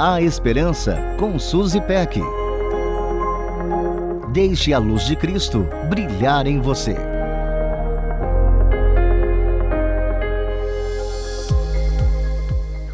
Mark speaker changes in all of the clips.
Speaker 1: A Esperança com Suzy Peck. Deixe a luz de Cristo brilhar em você.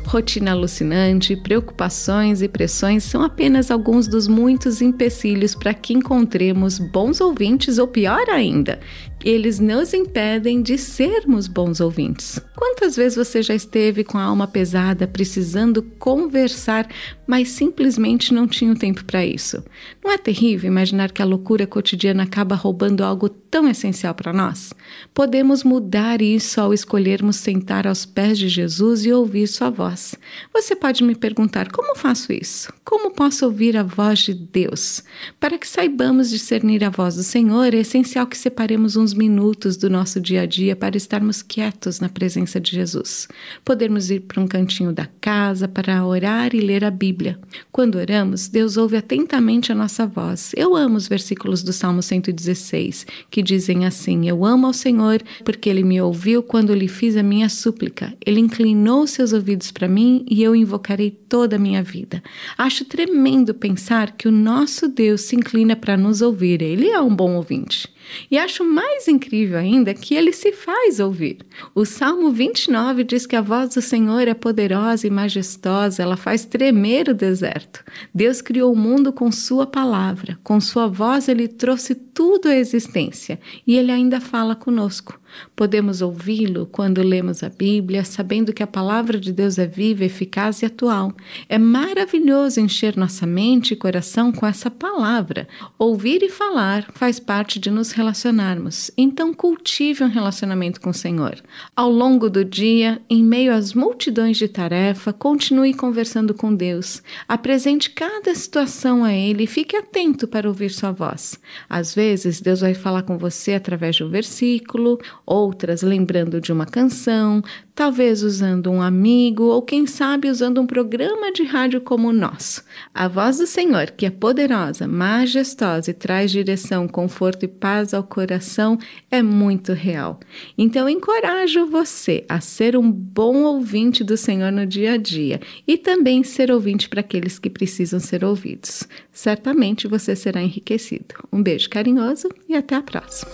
Speaker 2: Rotina alucinante, preocupações e pressões são apenas alguns dos muitos empecilhos para que encontremos bons ouvintes ou pior ainda, eles nos impedem de sermos bons ouvintes. Quantas vezes você já esteve com a alma pesada, precisando conversar, mas simplesmente não tinha o tempo para isso? Não é terrível imaginar que a loucura cotidiana acaba roubando algo tão essencial para nós? Podemos mudar isso ao escolhermos sentar aos pés de Jesus e ouvir sua voz. Você pode me perguntar: como faço isso? Como posso ouvir a voz de Deus? Para que saibamos discernir a voz do Senhor, é essencial que separemos uns minutos do nosso dia a dia para estarmos quietos na presença de Jesus. Podermos ir para um cantinho da casa para orar e ler a Bíblia. Quando oramos, Deus ouve atentamente a nossa voz. Eu amo os versículos do Salmo 116, que dizem assim: Eu amo ao Senhor porque ele me ouviu quando lhe fiz a minha súplica. Ele inclinou seus ouvidos para mim e eu invocarei toda a minha vida. Acho tremendo pensar que o nosso Deus se inclina para nos ouvir. Ele é um bom ouvinte. E acho mais incrível ainda que ele se faz ouvir. O Salmo 29 diz que a voz do Senhor é poderosa e majestosa, ela faz tremer o deserto. Deus criou o mundo com Sua palavra, com Sua voz ele trouxe tudo à existência e ele ainda fala conosco. Podemos ouvi-lo quando lemos a Bíblia, sabendo que a palavra de Deus é viva, eficaz e atual. É maravilhoso encher nossa mente e coração com essa palavra. Ouvir e falar faz parte de nos relacionarmos. Então, cultive um relacionamento com o Senhor. Ao longo do dia, em meio às multidões de tarefa, continue conversando com Deus. Apresente cada situação a Ele e fique atento para ouvir sua voz. Às vezes, Deus vai falar com você através de um versículo outras lembrando de uma canção, talvez usando um amigo ou quem sabe usando um programa de rádio como o nosso. A voz do Senhor, que é poderosa, majestosa e traz direção, conforto e paz ao coração, é muito real. Então encorajo você a ser um bom ouvinte do Senhor no dia a dia e também ser ouvinte para aqueles que precisam ser ouvidos. Certamente você será enriquecido. Um beijo carinhoso e até a próxima.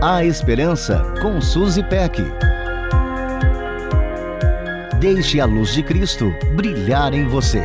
Speaker 1: A Esperança com Suzy Peck. Deixe a luz de Cristo brilhar em você.